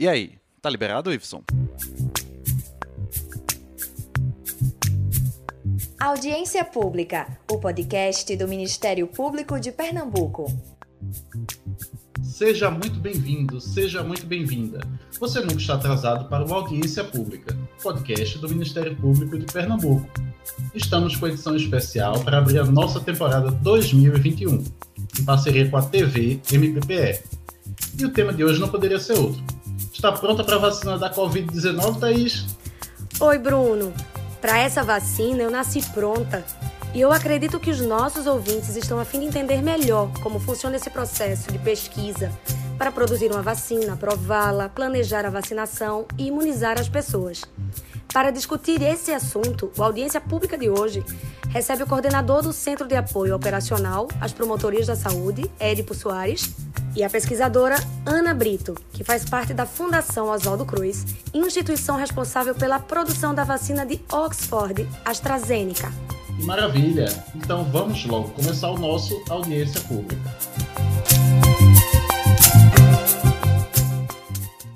E aí, tá liberado, Iveson? Audiência Pública, o podcast do Ministério Público de Pernambuco. Seja muito bem-vindo, seja muito bem-vinda. Você nunca está atrasado para o Audiência Pública, podcast do Ministério Público de Pernambuco. Estamos com edição especial para abrir a nossa temporada 2021, em parceria com a TV MPPE. E o tema de hoje não poderia ser outro. Está pronta para a vacina da Covid-19, Thaís? Oi, Bruno. Para essa vacina eu nasci pronta. E eu acredito que os nossos ouvintes estão a fim de entender melhor como funciona esse processo de pesquisa para produzir uma vacina, aprová-la, planejar a vacinação e imunizar as pessoas. Para discutir esse assunto, o Audiência Pública de hoje recebe o coordenador do Centro de Apoio Operacional às Promotorias da Saúde, Édipo Soares, e a pesquisadora Ana Brito, que faz parte da Fundação Oswaldo Cruz, instituição responsável pela produção da vacina de Oxford AstraZeneca. Maravilha! Então vamos logo começar o nosso audiência pública.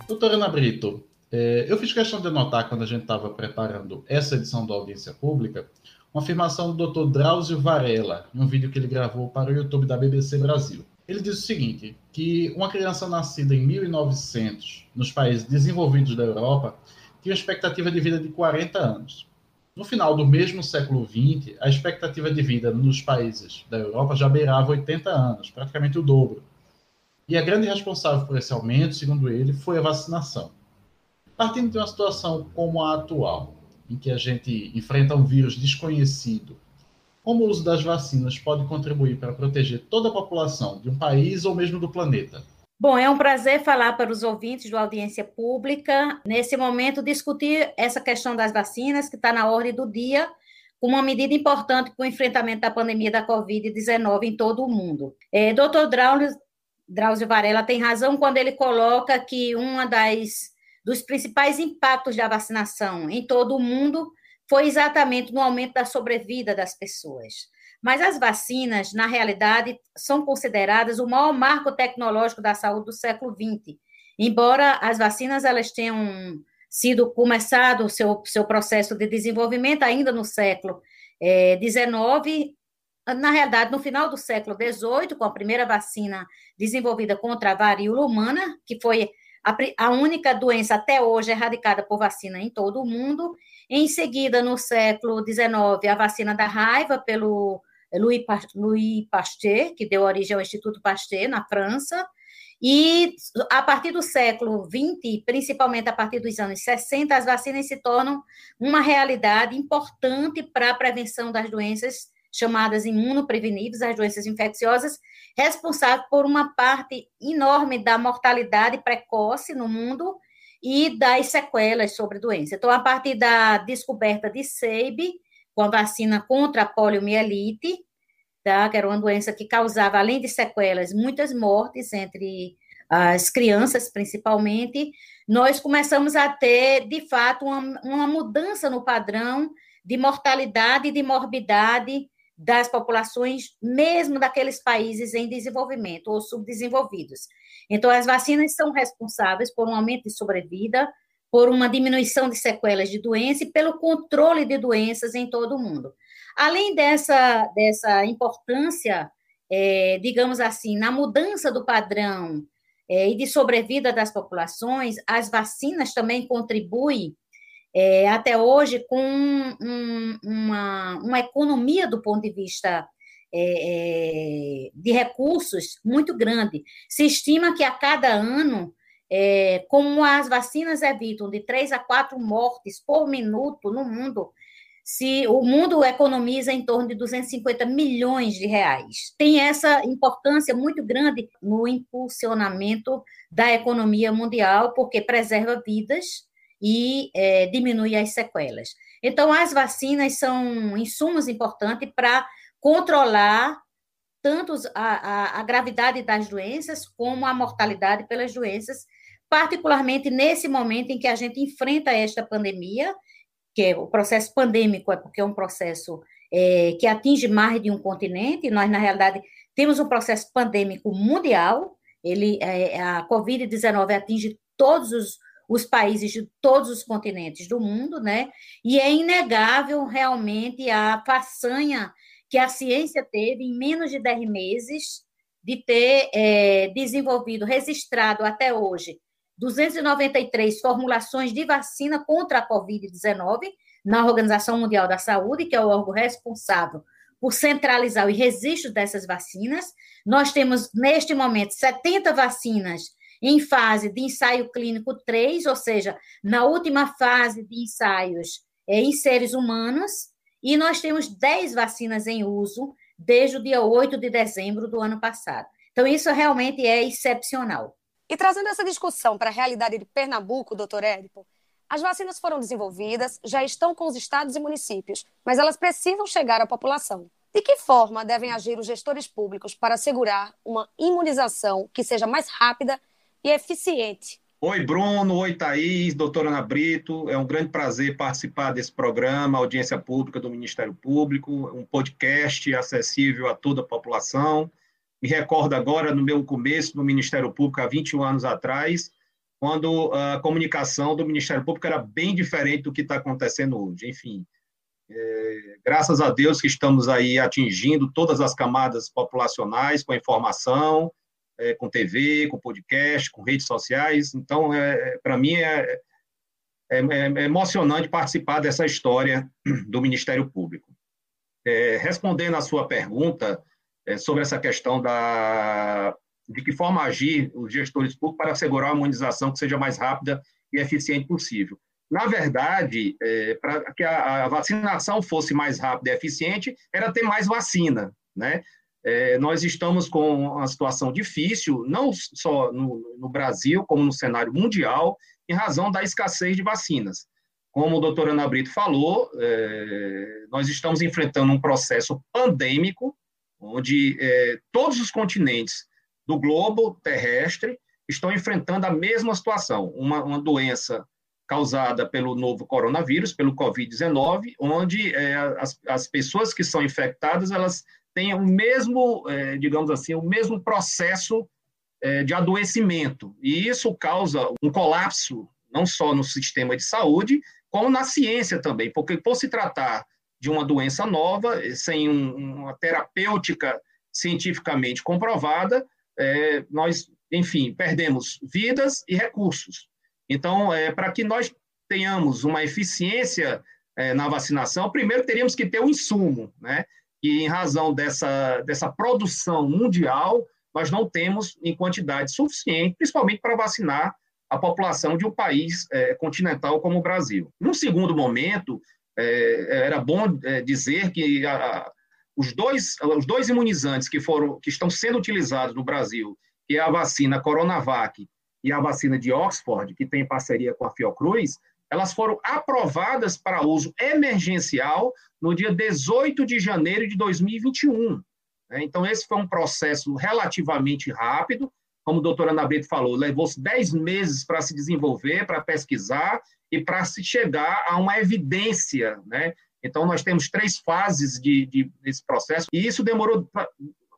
Doutora Ana Brito, é, eu fiz questão de anotar quando a gente estava preparando essa edição da audiência pública uma afirmação do Dr. Drauzio Varela, em um vídeo que ele gravou para o YouTube da BBC Brasil. Ele diz o seguinte, que uma criança nascida em 1900 nos países desenvolvidos da Europa tinha uma expectativa de vida de 40 anos. No final do mesmo século XX, a expectativa de vida nos países da Europa já beirava 80 anos, praticamente o dobro. E a grande responsável por esse aumento, segundo ele, foi a vacinação. Partindo de uma situação como a atual, em que a gente enfrenta um vírus desconhecido, como o uso das vacinas pode contribuir para proteger toda a população de um país ou mesmo do planeta? Bom, é um prazer falar para os ouvintes do Audiência Pública, nesse momento, discutir essa questão das vacinas, que está na ordem do dia, com uma medida importante para o enfrentamento da pandemia da Covid-19 em todo o mundo. É, Dr. Drauzio, Drauzio Varela tem razão quando ele coloca que uma das dos principais impactos da vacinação em todo o mundo foi exatamente no aumento da sobrevida das pessoas. Mas as vacinas, na realidade, são consideradas o maior marco tecnológico da saúde do século XX. Embora as vacinas elas tenham sido começado o seu, seu processo de desenvolvimento ainda no século XIX, é, na realidade, no final do século XVIII, com a primeira vacina desenvolvida contra a varíola humana, que foi a, a única doença até hoje erradicada por vacina em todo o mundo. Em seguida, no século XIX, a vacina da raiva pelo Louis Pasteur, que deu origem ao Instituto Pasteur, na França. E a partir do século XX, principalmente a partir dos anos 60, as vacinas se tornam uma realidade importante para a prevenção das doenças chamadas imunopreveníveis, as doenças infecciosas, responsável por uma parte enorme da mortalidade precoce no mundo e das sequelas sobre doença. Então, a partir da descoberta de SEIB, com a vacina contra a poliomielite, tá? que era uma doença que causava, além de sequelas, muitas mortes entre as crianças, principalmente, nós começamos a ter, de fato, uma, uma mudança no padrão de mortalidade e de morbidade das populações, mesmo daqueles países em desenvolvimento ou subdesenvolvidos. Então, as vacinas são responsáveis por um aumento de sobrevida, por uma diminuição de sequelas de doença e pelo controle de doenças em todo o mundo. Além dessa, dessa importância, é, digamos assim, na mudança do padrão é, e de sobrevida das populações, as vacinas também contribuem é, até hoje com um, uma, uma economia do ponto de vista é, é, de recursos muito grande. Se estima que a cada ano, é, como as vacinas evitam de três a quatro mortes por minuto no mundo, se o mundo economiza em torno de 250 milhões de reais. Tem essa importância muito grande no impulsionamento da economia mundial, porque preserva vidas e é, diminui as sequelas. Então, as vacinas são insumos importantes para controlar tanto a, a, a, gravidade das doenças como a mortalidade pelas doenças, particularmente nesse momento em que a gente enfrenta esta pandemia, que é o processo pandêmico, é porque é um processo é, que atinge mais de um continente, nós, na realidade, temos um processo pandêmico mundial, ele, é, a Covid-19 atinge todos os, os países de todos os continentes do mundo, né? E é inegável realmente a façanha que a ciência teve em menos de 10 meses de ter é, desenvolvido, registrado até hoje, 293 formulações de vacina contra a Covid-19 na Organização Mundial da Saúde, que é o órgão responsável por centralizar o registro dessas vacinas. Nós temos, neste momento, 70 vacinas em fase de ensaio clínico 3, ou seja, na última fase de ensaios é, em seres humanos, e nós temos 10 vacinas em uso desde o dia 8 de dezembro do ano passado. Então, isso realmente é excepcional. E trazendo essa discussão para a realidade de Pernambuco, doutor Érico, as vacinas foram desenvolvidas, já estão com os estados e municípios, mas elas precisam chegar à população. De que forma devem agir os gestores públicos para assegurar uma imunização que seja mais rápida e eficiente? Oi, Bruno. Oi, Thaís, doutora Ana Brito. É um grande prazer participar desse programa, Audiência Pública do Ministério Público, um podcast acessível a toda a população. Me recordo agora, no meu começo no Ministério Público, há 21 anos atrás, quando a comunicação do Ministério Público era bem diferente do que está acontecendo hoje. Enfim, é, graças a Deus que estamos aí atingindo todas as camadas populacionais com informação, é, com TV, com podcast, com redes sociais. Então, é, é para mim é, é, é, emocionante participar dessa história do Ministério Público. É, respondendo à sua pergunta sobre essa questão da, de que forma agir os gestores públicos para assegurar uma imunização que seja mais rápida e eficiente possível. Na verdade, é, para que a, a, vacinação fosse mais rápida e eficiente, era ter mais vacina, né? É, nós estamos com uma situação difícil, não só no, no, Brasil, como no cenário mundial, em razão da escassez de vacinas. Como o doutor Ana Brito falou, é, nós estamos enfrentando um processo pandêmico, onde é, todos os continentes do globo terrestre estão enfrentando a mesma situação, uma, uma doença causada pelo novo coronavírus, pelo Covid-19, onde é, as, as pessoas que são infectadas, elas têm o mesmo, é, digamos assim, o mesmo processo é, de adoecimento. E isso causa um colapso, não só no sistema de saúde, como na ciência também, porque por se tratar de uma doença nova, sem um, uma terapêutica cientificamente comprovada, é, nós, enfim, perdemos vidas e recursos. Então, é, para que nós tenhamos uma eficiência é, na vacinação, primeiro teríamos que ter um insumo, né? E em razão dessa, dessa produção mundial, nós não temos em quantidade suficiente, principalmente para vacinar a população de um país é, continental como o Brasil. Num segundo momento, é, era bom é, dizer que a, os, dois, os dois imunizantes que, foram, que estão sendo utilizados no Brasil, que é a vacina Coronavac e a vacina de Oxford, que tem parceria com a Fiocruz, elas foram aprovadas para uso emergencial no dia 18 de janeiro de 2021. Né? Então, esse foi um processo relativamente rápido, como a doutora Ana Brito falou, levou-se 10 meses para se desenvolver, para pesquisar e para se chegar a uma evidência. Né? Então, nós temos três fases de, de, desse processo, e isso demorou pra,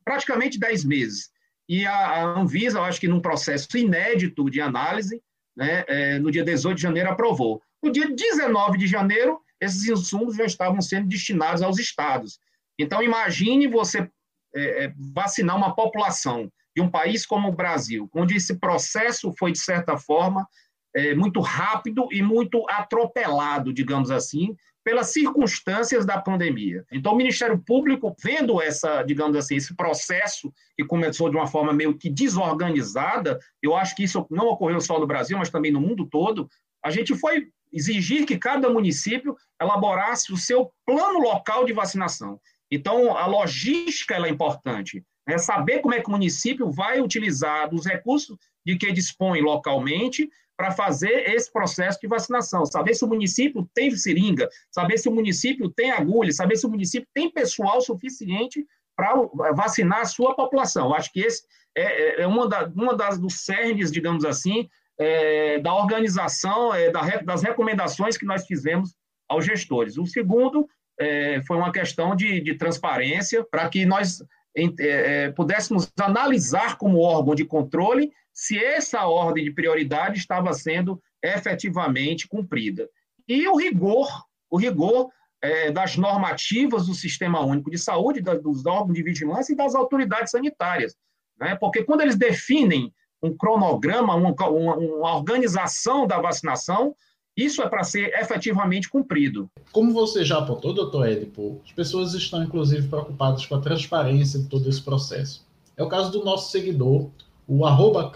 praticamente 10 meses. E a, a Anvisa, eu acho que num processo inédito de análise, né, é, no dia 18 de janeiro aprovou. No dia 19 de janeiro, esses insumos já estavam sendo destinados aos estados. Então, imagine você é, é, vacinar uma população de um país como o Brasil, onde esse processo foi, de certa forma, é, muito rápido e muito atropelado, digamos assim, pelas circunstâncias da pandemia. Então, o Ministério Público, vendo essa, digamos assim, esse processo que começou de uma forma meio que desorganizada, eu acho que isso não ocorreu só no Brasil, mas também no mundo todo, a gente foi exigir que cada município elaborasse o seu plano local de vacinação. Então, a logística é importante. É saber como é que o município vai utilizar os recursos de que dispõe localmente para fazer esse processo de vacinação, saber se o município tem seringa, saber se o município tem agulha, saber se o município tem pessoal suficiente para vacinar a sua população. Acho que esse é, é, é uma, da, uma das dos cernes, digamos assim, é, da organização, é, da, das recomendações que nós fizemos aos gestores. O segundo é, foi uma questão de, de transparência, para que nós é, pudéssemos analisar como órgão de controle se essa ordem de prioridade estava sendo efetivamente cumprida. E o rigor, o rigor é, das normativas do Sistema Único de Saúde, da, dos órgãos de vigilância e das autoridades sanitárias. Né? Porque quando eles definem um cronograma, uma, uma, organização da vacinação, isso é para ser efetivamente cumprido. Como você já apontou, doutor Edipo, as pessoas estão, inclusive, preocupadas com a transparência de todo esse processo. É o caso do nosso seguidor, o arroba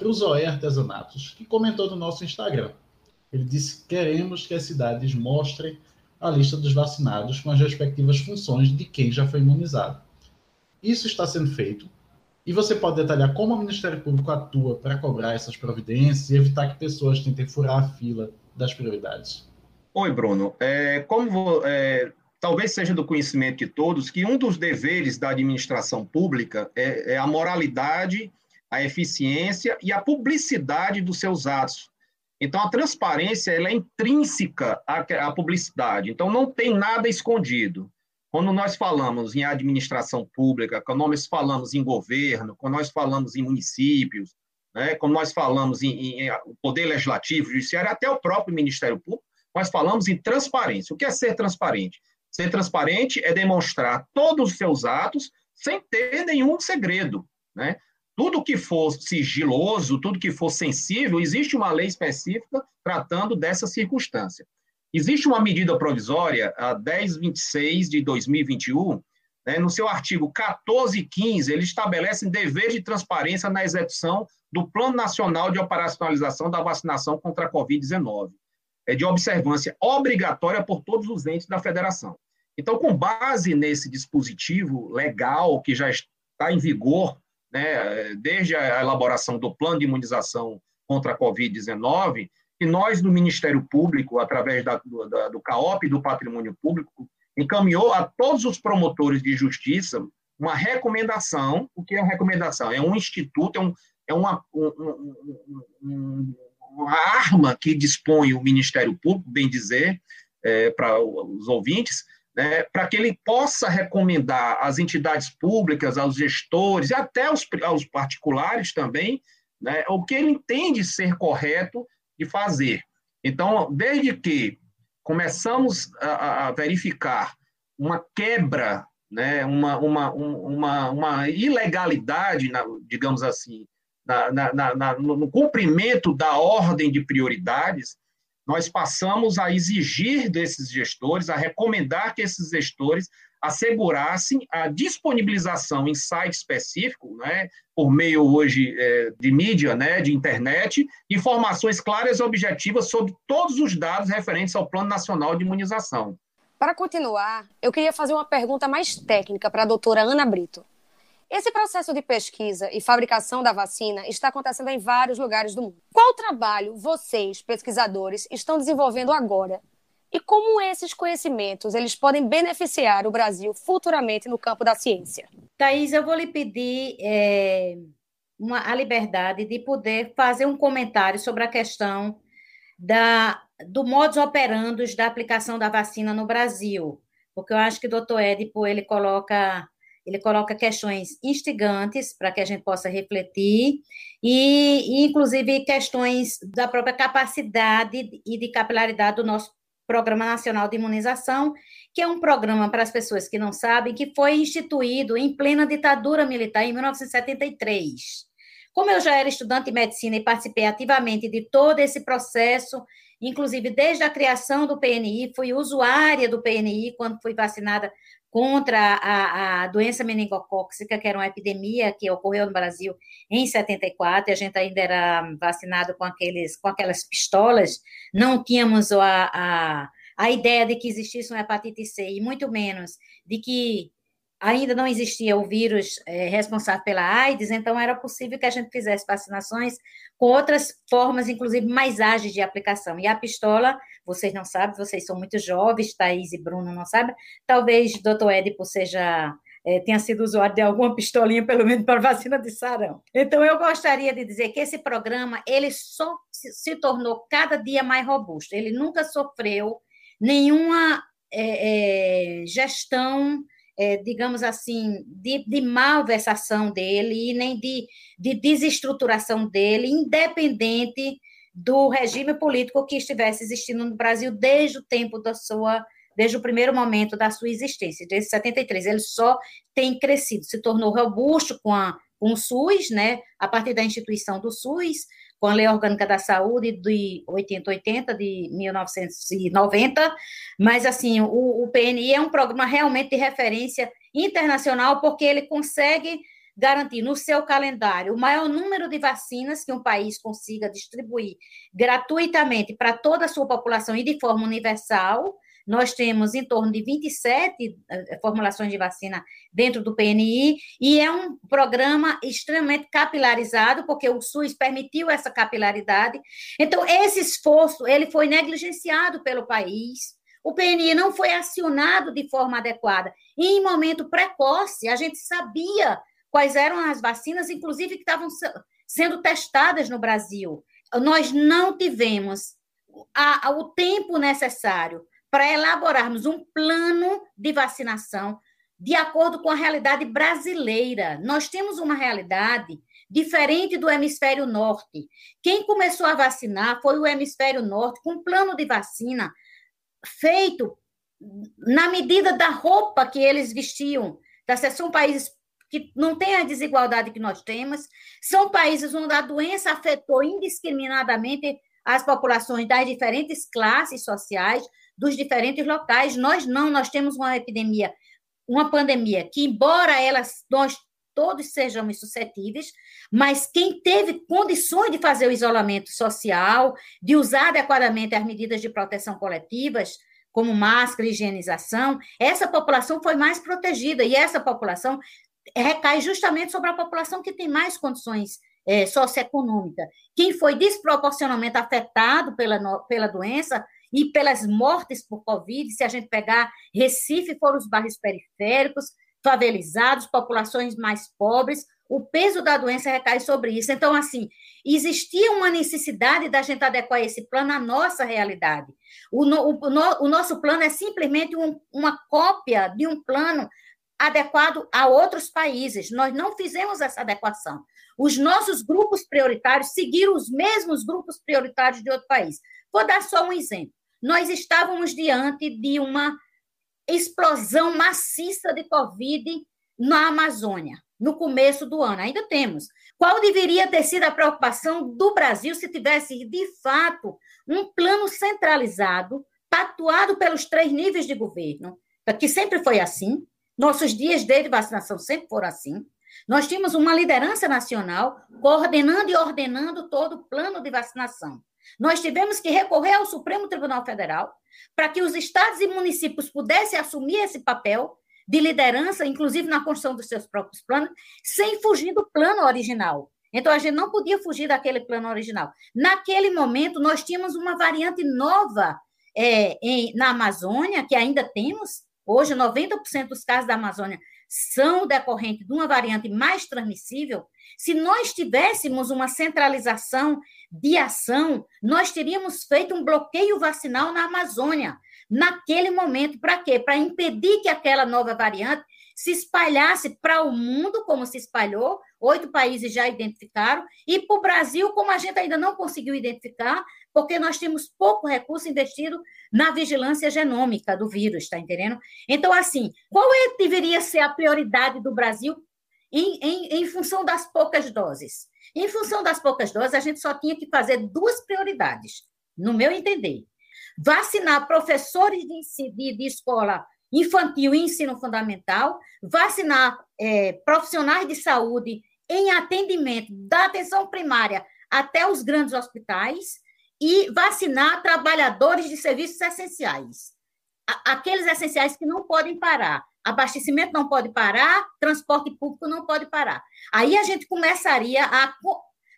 Artesanatos, que comentou no nosso Instagram. Ele disse: queremos que as cidades mostrem a lista dos vacinados com as respectivas funções de quem já foi imunizado. Isso está sendo feito. E você pode detalhar como o Ministério Público atua para cobrar essas providências e evitar que pessoas tentem furar a fila das prioridades. Oi, Bruno. É, como é, talvez seja do conhecimento de todos que um dos deveres da administração pública é, é a moralidade, a eficiência e a publicidade dos seus atos. Então, a transparência ela é intrínseca à, à publicidade. Então, não tem nada escondido. Quando nós falamos em administração pública, quando nós falamos em governo, quando nós falamos em municípios, né, quando nós falamos em, em, em poder legislativo, judiciário, até o próprio Ministério Público, nós falamos em transparência. O que é ser transparente? Ser transparente é demonstrar todos os seus atos sem ter nenhum segredo. Né? Tudo que for sigiloso, tudo que for sensível, existe uma lei específica tratando dessa circunstância. Existe uma medida provisória, a 1026 de 2021, né, no seu artigo 14 e 15, ele estabelece dever de transparência na execução do Plano Nacional de Operacionalização da Vacinação contra a Covid-19, é de observância obrigatória por todos os entes da federação. Então, com base nesse dispositivo legal que já está em vigor, né, desde a elaboração do plano de imunização contra a Covid-19, e nós, do Ministério Público, através da, do, da, do CAOP e do Patrimônio Público, encaminhou a todos os promotores de justiça uma recomendação. O que é uma recomendação? É um instituto, é, um, é uma, um, um, uma arma que dispõe o Ministério Público, bem dizer, é, para os ouvintes, né, para que ele possa recomendar às entidades públicas, aos gestores e até aos, aos particulares também, né, o que ele entende ser correto de fazer. Então, desde que começamos a, a verificar uma quebra, né, uma, uma, uma, uma ilegalidade, digamos assim, na, na, na, no cumprimento da ordem de prioridades, nós passamos a exigir desses gestores, a recomendar que esses gestores assegurassem a disponibilização em site específico, né, por meio hoje é, de mídia, né, de internet, informações claras e objetivas sobre todos os dados referentes ao Plano Nacional de Imunização. Para continuar, eu queria fazer uma pergunta mais técnica para a doutora Ana Brito. Esse processo de pesquisa e fabricação da vacina está acontecendo em vários lugares do mundo. Qual trabalho vocês, pesquisadores, estão desenvolvendo agora e como esses conhecimentos eles podem beneficiar o Brasil futuramente no campo da ciência. Thais, eu vou lhe pedir é, uma, a liberdade de poder fazer um comentário sobre a questão da, do modus operandi da aplicação da vacina no Brasil, porque eu acho que o doutor Edipo, ele coloca ele coloca questões instigantes para que a gente possa refletir e, e, inclusive, questões da própria capacidade e de capilaridade do nosso Programa Nacional de Imunização, que é um programa para as pessoas que não sabem, que foi instituído em plena ditadura militar em 1973. Como eu já era estudante de medicina e participei ativamente de todo esse processo, inclusive desde a criação do PNI, fui usuária do PNI quando fui vacinada contra a, a doença meningocócica, que era uma epidemia que ocorreu no Brasil em 74, e a gente ainda era vacinado com, aqueles, com aquelas pistolas, não tínhamos a, a, a ideia de que existisse uma hepatite C, e muito menos de que ainda não existia o vírus é, responsável pela AIDS, então era possível que a gente fizesse vacinações com outras formas, inclusive mais ágeis de aplicação. E a pistola, vocês não sabem, vocês são muito jovens, Thaís e Bruno não sabem, talvez doutor Édipo seja é, tenha sido usuário de alguma pistolinha, pelo menos para vacina de sarão. Então, eu gostaria de dizer que esse programa, ele só se, tornou cada dia mais robusto. Ele nunca sofreu nenhuma é, é, gestão digamos assim, de, de malversação dele e nem de, de desestruturação dele, independente do regime político que estivesse existindo no Brasil desde o tempo da sua, desde o primeiro momento da sua existência, desde 73. Ele só tem crescido, se tornou robusto com, a, com o SUS, né, a partir da instituição do SUS, com a Lei Orgânica da Saúde de 8080, de 1990, mas, assim, o, o PNI é um programa realmente de referência internacional, porque ele consegue garantir no seu calendário o maior número de vacinas que um país consiga distribuir gratuitamente para toda a sua população e de forma universal, nós temos em torno de 27 eh, formulações de vacina dentro do PNI, e é um programa extremamente capilarizado, porque o SUS permitiu essa capilaridade. Então, esse esforço, ele foi negligenciado pelo país, o PNI não foi acionado de forma adequada. E em momento precoce, a gente sabia quais eram as vacinas, inclusive que estavam sendo testadas no Brasil. Nós não tivemos a, a, o tempo necessário para elaborarmos um plano de vacinação de acordo com a realidade brasileira. Nós temos uma realidade diferente do hemisfério norte. Quem começou a vacinar foi o hemisfério norte, com um plano de vacina feito na medida da roupa que eles vestiam. Tá? São países que não têm a desigualdade que nós temos, são países onde a doença afetou indiscriminadamente as populações das diferentes classes sociais, dos diferentes locais. Nós não, nós temos uma epidemia, uma pandemia que, embora elas, nós todos sejamos suscetíveis, mas quem teve condições de fazer o isolamento social, de usar adequadamente as medidas de proteção coletivas, como máscara, higienização, essa população foi mais protegida, e essa população recai justamente sobre a população que tem mais condições é, socioeconômicas. Quem foi desproporcionalmente afetado pela, pela doença e pelas mortes por Covid, se a gente pegar Recife, foram os bairros periféricos, favelizados, populações mais pobres, o peso da doença recai sobre isso. Então, assim, existia uma necessidade da gente adequar esse plano à nossa realidade. O, no, o, no, o nosso plano é simplesmente um, uma cópia de um plano adequado a outros países. Nós não fizemos essa adequação. Os nossos grupos prioritários seguiram os mesmos grupos prioritários de outro país. Vou dar só um exemplo nós estávamos diante de uma explosão maciça de Covid na Amazônia, no começo do ano. Ainda temos. Qual deveria ter sido a preocupação do Brasil se tivesse, de fato, um plano centralizado, patuado pelos três níveis de governo, que sempre foi assim, nossos dias de vacinação sempre foram assim. Nós tínhamos uma liderança nacional coordenando e ordenando todo o plano de vacinação. Nós tivemos que recorrer ao Supremo Tribunal Federal para que os estados e municípios pudessem assumir esse papel de liderança, inclusive na construção dos seus próprios planos, sem fugir do plano original. Então, a gente não podia fugir daquele plano original. Naquele momento, nós tínhamos uma variante nova é, em, na Amazônia, que ainda temos. Hoje, 90% dos casos da Amazônia são decorrentes de uma variante mais transmissível. Se nós tivéssemos uma centralização de ação, nós teríamos feito um bloqueio vacinal na Amazônia, naquele momento. Para quê? Para impedir que aquela nova variante se espalhasse para o mundo, como se espalhou, oito países já identificaram, e para o Brasil, como a gente ainda não conseguiu identificar, porque nós temos pouco recurso investido na vigilância genômica do vírus, está entendendo? Então, assim, qual é, deveria ser a prioridade do Brasil em, em, em função das poucas doses? Em função das poucas doses, a gente só tinha que fazer duas prioridades, no meu entender. Vacinar professores de, de, de escola infantil e ensino fundamental, vacinar é, profissionais de saúde em atendimento da atenção primária até os grandes hospitais e vacinar trabalhadores de serviços essenciais. Aqueles essenciais que não podem parar abastecimento não pode parar, transporte público não pode parar. Aí a gente começaria a,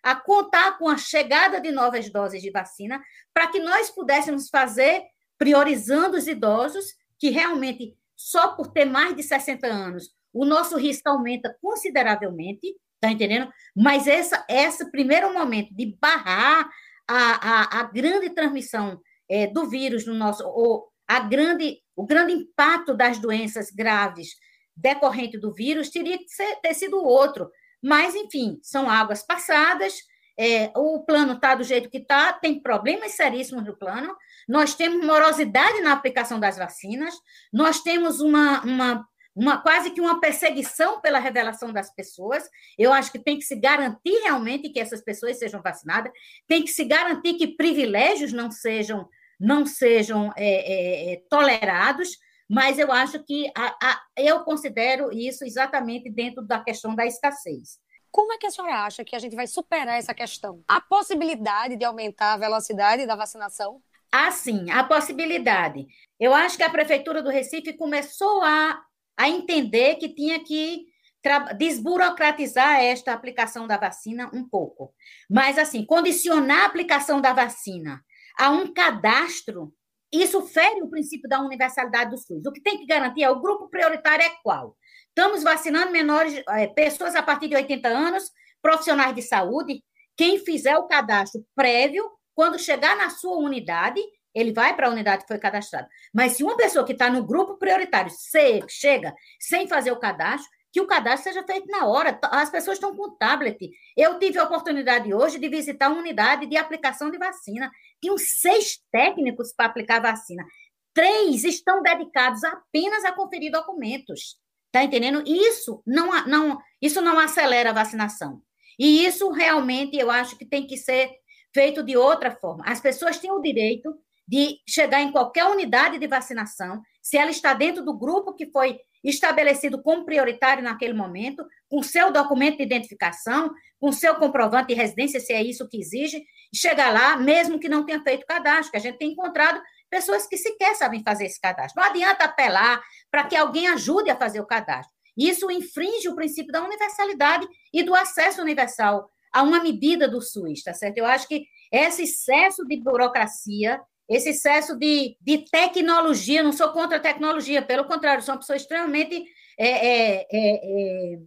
a contar com a chegada de novas doses de vacina para que nós pudéssemos fazer, priorizando os idosos, que realmente, só por ter mais de 60 anos, o nosso risco aumenta consideravelmente, está entendendo? Mas essa, esse primeiro momento de barrar a, a, a grande transmissão é, do vírus no nosso, ou a grande o grande impacto das doenças graves decorrente do vírus teria que ser, ter sido outro. Mas, enfim, são águas passadas, é, o plano está do jeito que está, tem problemas seríssimos no plano, nós temos morosidade na aplicação das vacinas, nós temos uma, uma, uma quase que uma perseguição pela revelação das pessoas. Eu acho que tem que se garantir realmente que essas pessoas sejam vacinadas, tem que se garantir que privilégios não sejam não sejam é, é, é tolerados, mas eu acho que a, a, eu considero isso exatamente dentro da questão da escassez. Como é que a senhora acha que a gente vai superar essa questão? A possibilidade de aumentar a velocidade da vacinação? Ah, sim, a possibilidade. Eu acho que a Prefeitura do Recife começou a, a entender que tinha que desburocratizar esta aplicação da vacina um pouco. Mas, assim, condicionar a aplicação da vacina a um cadastro, isso fere o princípio da universalidade do SUS. O que tem que garantir é o grupo prioritário é qual? Estamos vacinando menores, é, pessoas a partir de 80 anos, profissionais de saúde. Quem fizer o cadastro prévio, quando chegar na sua unidade, ele vai para a unidade que foi cadastrada. Mas se uma pessoa que está no grupo prioritário chega sem fazer o cadastro, que o cadastro seja feito na hora. As pessoas estão com tablet. Eu tive a oportunidade hoje de visitar uma unidade de aplicação de vacina. Tinham seis técnicos para aplicar vacina. Três estão dedicados apenas a conferir documentos. Está entendendo? Isso não, não, isso não acelera a vacinação. E isso realmente eu acho que tem que ser feito de outra forma. As pessoas têm o direito de chegar em qualquer unidade de vacinação, se ela está dentro do grupo que foi estabelecido como prioritário naquele momento, com seu documento de identificação, com seu comprovante de residência, se é isso que exige, chegar lá, mesmo que não tenha feito cadastro, que a gente tem encontrado pessoas que sequer sabem fazer esse cadastro. Não adianta apelar para que alguém ajude a fazer o cadastro. Isso infringe o princípio da universalidade e do acesso universal a uma medida do SUS, tá certo? Eu acho que esse excesso de burocracia, esse excesso de, de tecnologia, não sou contra a tecnologia, pelo contrário, sou uma pessoa extremamente é, é, é, é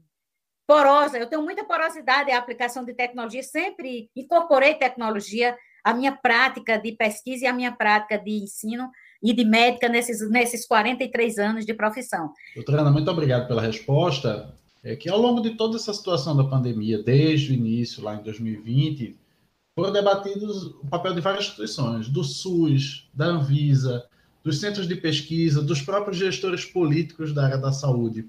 porosa. Eu tenho muita porosidade à aplicação de tecnologia, sempre incorporei tecnologia a minha prática de pesquisa e a minha prática de ensino e de médica nesses, nesses 43 anos de profissão. Doutora Ana, muito obrigado pela resposta. É que ao longo de toda essa situação da pandemia, desde o início, lá em 2020, foram debatidos o papel de várias instituições, do SUS, da Anvisa, dos centros de pesquisa, dos próprios gestores políticos da área da saúde.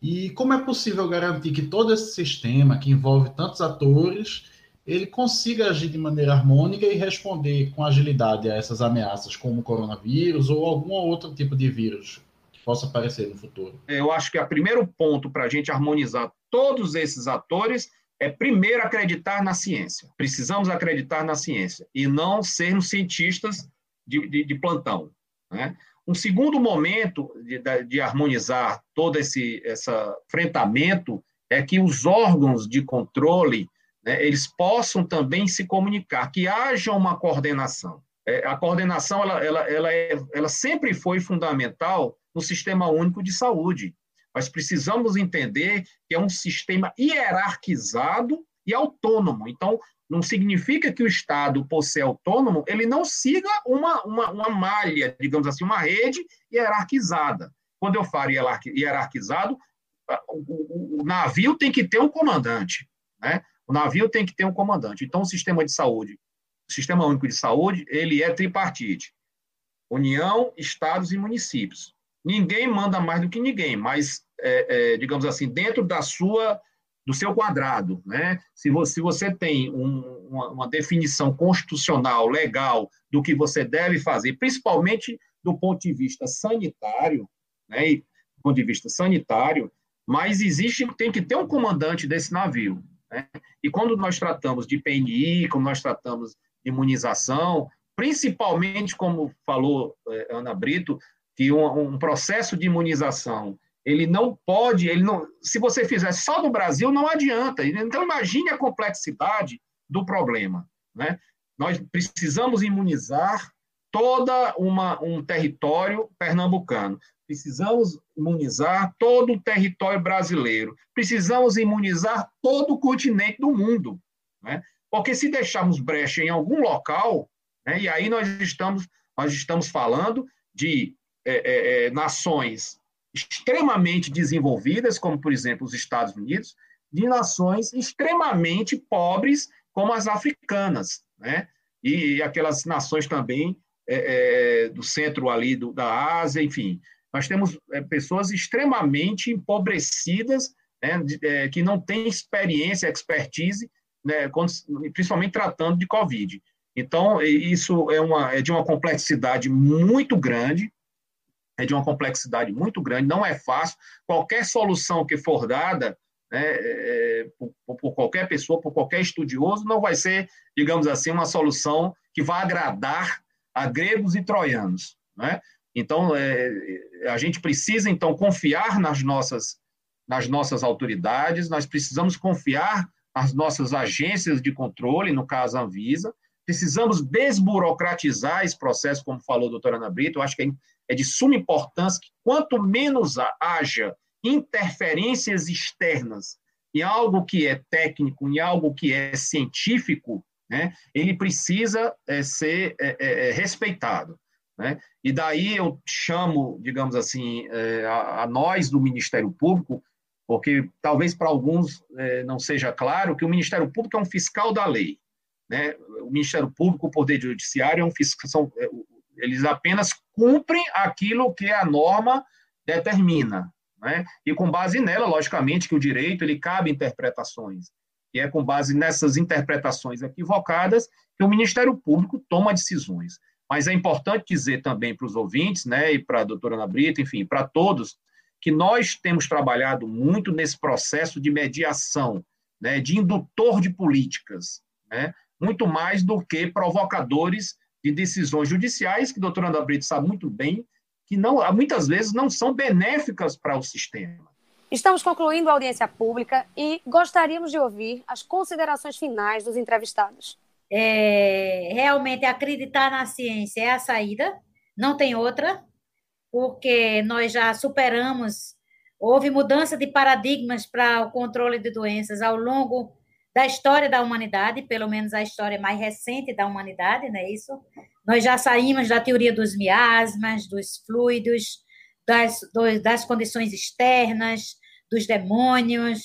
E como é possível garantir que todo esse sistema, que envolve tantos atores, ele consiga agir de maneira harmônica e responder com agilidade a essas ameaças, como o coronavírus ou algum outro tipo de vírus que possa aparecer no futuro. Eu acho que o primeiro ponto para a gente harmonizar todos esses atores é primeiro acreditar na ciência. Precisamos acreditar na ciência e não sermos cientistas de, de, de plantão. Né? Um segundo momento de, de harmonizar todo esse, esse enfrentamento é que os órgãos de controle né, eles possam também se comunicar, que haja uma coordenação. É, a coordenação ela, ela, ela, é, ela sempre foi fundamental no sistema único de saúde. Mas precisamos entender que é um sistema hierarquizado e autônomo. Então, não significa que o Estado, por ser autônomo, ele não siga uma, uma, uma malha, digamos assim, uma rede hierarquizada. Quando eu falo hierarquizado, o, navio tem que ter um comandante. Né? O navio tem que ter um comandante. Então, o sistema de saúde, o Sistema Único de Saúde, ele é tripartite. União, estados e municípios. Ninguém manda mais do que ninguém, mas, é, é, digamos assim, dentro da sua, do seu quadrado. Né? Se, você, se você tem um, uma, uma definição constitucional, legal, do que você deve fazer, principalmente do ponto de vista sanitário, né? E, do ponto de vista sanitário, mas existe, tem que ter um comandante desse navio. Né? E quando nós tratamos de PNI, como nós tratamos de imunização, principalmente, como falou eh, Ana Brito, que um, um, processo de imunização ele não pode, ele não, se você fizer só no Brasil, não adianta. Então, imagine a complexidade do problema. Né? Nós precisamos imunizar toda uma, um território pernambucano. Precisamos imunizar todo o território brasileiro. Precisamos imunizar todo o continente do mundo. Né? Porque se deixarmos brecha em algum local, né, e aí nós estamos, nós estamos falando de é, é, é nações extremamente desenvolvidas, como, por exemplo, os Estados Unidos, de nações extremamente pobres, como as africanas, né? E, aquelas nações também é, é, do centro ali do, da Ásia, enfim. Nós temos é, pessoas extremamente empobrecidas, né, de, que não têm experiência, expertise, né, principalmente tratando de Covid. Então, isso é, uma, é de uma complexidade muito grande, é de uma complexidade muito grande, não é fácil. Qualquer solução que for dada né, é, por, por, qualquer pessoa, por qualquer estudioso, não vai ser, digamos assim, uma solução que vai agradar a gregos e troianos. Né? Então, é, a gente precisa, então, confiar nas nossas, nas nossas autoridades, nós precisamos confiar nas nossas agências de controle, no caso a Anvisa, precisamos desburocratizar esse processo, como falou a doutora Ana Brito, eu acho que é é de suma importância que quanto menos haja interferências externas em algo que é técnico, em algo que é científico, né, ele precisa é, ser é, é, é, respeitado. Né? E daí eu chamo, digamos assim, é, a, a, nós do Ministério Público, porque talvez para alguns é, não seja claro que o Ministério Público é um fiscal da lei. Né? O Ministério Público, o Poder Judiciário, é um fiscal, são, eles apenas cumprem aquilo que a norma determina. Né? E com base nela, logicamente, que o direito ele cabe interpretações. E é com base nessas interpretações equivocadas que o Ministério Público toma decisões. Mas é importante dizer também para os ouvintes, né, e para a doutora Ana Brita, enfim, para todos, que nós temos trabalhado muito nesse processo de mediação, né, de indutor de políticas, né, muito mais do que provocadores de decisões judiciais, que a doutora Ana Brito sabe muito bem, que não, muitas vezes não são benéficas para o sistema. Estamos concluindo a audiência pública e gostaríamos de ouvir as considerações finais dos entrevistados. É, realmente acreditar na ciência é a saída, não tem outra, porque nós já superamos, houve mudança de paradigmas para o controle de doenças ao longo da história da humanidade, pelo menos a história mais recente da humanidade, não é isso? Nós já saímos da teoria dos miasmas, dos fluidos, das, das condições externas, dos demônios,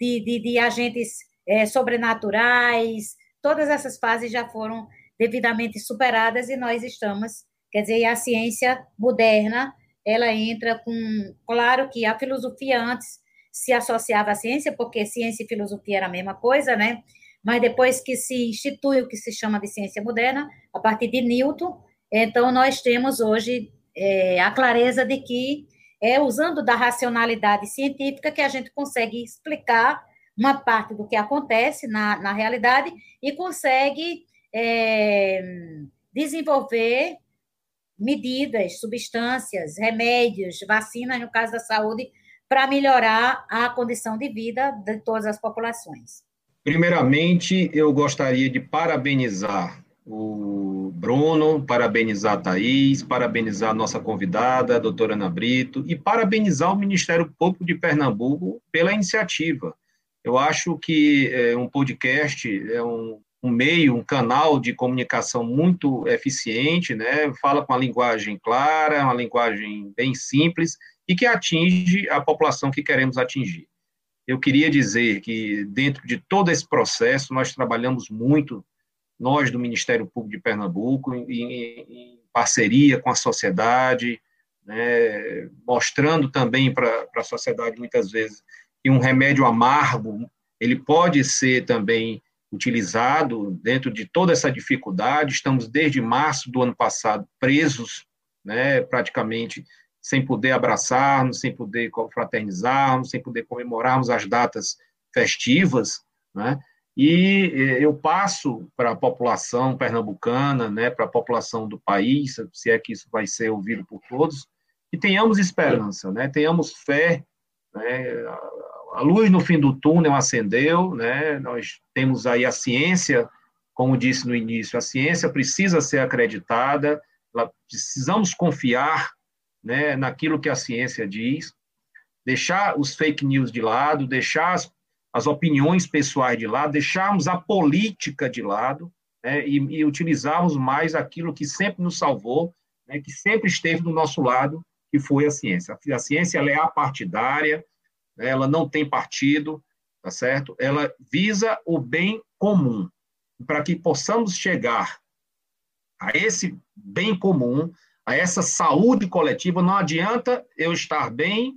de, de, de agentes é, sobrenaturais, todas essas fases já foram devidamente superadas e nós estamos, quer dizer, a ciência moderna, ela entra com, claro que a filosofia antes se associava à ciência, porque ciência e filosofia era a mesma coisa, né? Mas depois que se institui o que se chama de ciência moderna, a partir de Newton, então nós temos hoje é, a clareza de que é usando da racionalidade científica que a gente consegue explicar uma parte do que acontece na, na realidade e consegue é, desenvolver medidas, substâncias, remédios, vacinas, no caso da saúde, para melhorar a condição de vida de todas as populações. Primeiramente, eu gostaria de parabenizar o Bruno, parabenizar a Thaís, parabenizar a nossa convidada, a doutora Ana Brito, e parabenizar o Ministério Público de Pernambuco pela iniciativa. Eu acho que é, um podcast é um, um, meio, um canal de comunicação muito eficiente, né? fala com uma linguagem clara, uma linguagem bem simples, e que atinge a população que queremos atingir. Eu queria dizer que, dentro de todo esse processo, nós trabalhamos muito, nós do Ministério Público de Pernambuco, em, em parceria com a sociedade, né, mostrando também para a sociedade, muitas vezes, que um remédio amargo, ele pode ser também utilizado dentro de toda essa dificuldade. Estamos, desde março do ano passado, presos, né, praticamente sem poder abraçarmos, sem poder confraternizarmos, sem poder comemorarmos as datas festivas, né? E eh, eu passo para a população pernambucana, né, para a população do país, se é que isso vai ser ouvido por todos, e tenhamos esperança, né, tenhamos fé, né, a luz no fim do túnel acendeu, né, nós temos aí a ciência, como disse no início, a ciência precisa ser acreditada, precisamos confiar né, naquilo que a ciência diz, deixar os fake news de lado, deixar as, as opiniões pessoais de lado, deixarmos a política de lado né, e, e, utilizarmos mais aquilo que sempre nos salvou, né, que sempre esteve do nosso lado, que foi a ciência. A ciência ela é apartidária, né? ela não tem partido, tá certo? Ela visa o bem comum. Para que possamos chegar a esse bem comum, a essa saúde coletiva, não adianta eu estar bem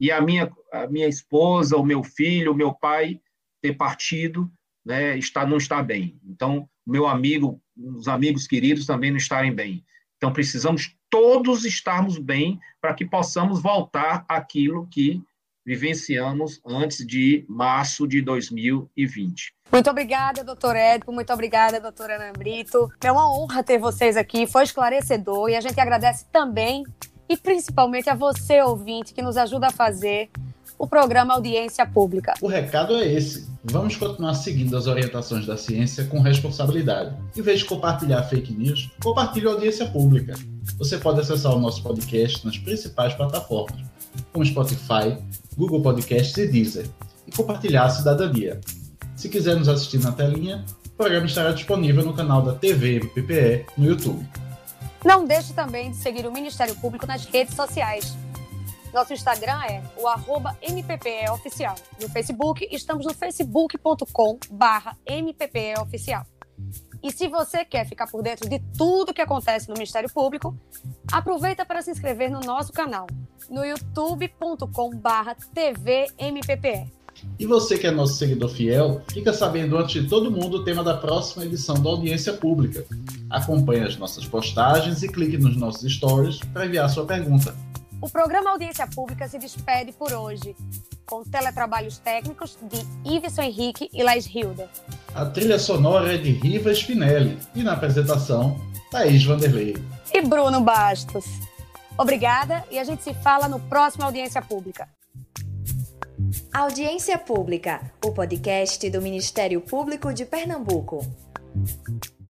e a minha, a minha esposa, o meu filho, o meu pai ter partido, né, estar, não estar bem. Então, meu amigo, os amigos queridos também não estarem bem. Então, precisamos todos estarmos bem para que possamos voltar àquilo que vivenciamos antes de março de 2020. Muito obrigada, doutor Édipo. Muito obrigada, doutora Ana Brito. É uma honra ter vocês aqui, foi esclarecedor e a gente agradece também e principalmente a você, ouvinte, que nos ajuda a fazer o programa Audiência Pública. O recado é esse. Vamos continuar seguindo as orientações da ciência com responsabilidade. Em vez de compartilhar fake news, compartilhe a audiência pública. Você pode acessar o nosso podcast nas principais plataformas, como Spotify, Google Podcasts e Deezer, e compartilhar a cidadania. Se quiser nos assistir na telinha, o programa estará disponível no canal da TV MPPE no YouTube. Não deixe também de seguir o Ministério Público nas redes sociais. Nosso Instagram é o arroba MPPEOficial. No Facebook, estamos no facebook.com barra MPPEOficial. E se você quer ficar por dentro de tudo que acontece no Ministério Público, aproveita para se inscrever no nosso canal, no youtube.com/barra TVMPPE. E você que é nosso seguidor fiel, fica sabendo antes de todo mundo o tema da próxima edição da Audiência Pública. Acompanhe as nossas postagens e clique nos nossos stories para enviar sua pergunta. O programa Audiência Pública se despede por hoje, com teletrabalhos técnicos de Iveson Henrique e Laís Hilda. A trilha sonora é de Riva Spinelli e na apresentação, Thaís Vanderlei. E Bruno Bastos. Obrigada e a gente se fala no próximo Audiência Pública. Audiência Pública, o podcast do Ministério Público de Pernambuco.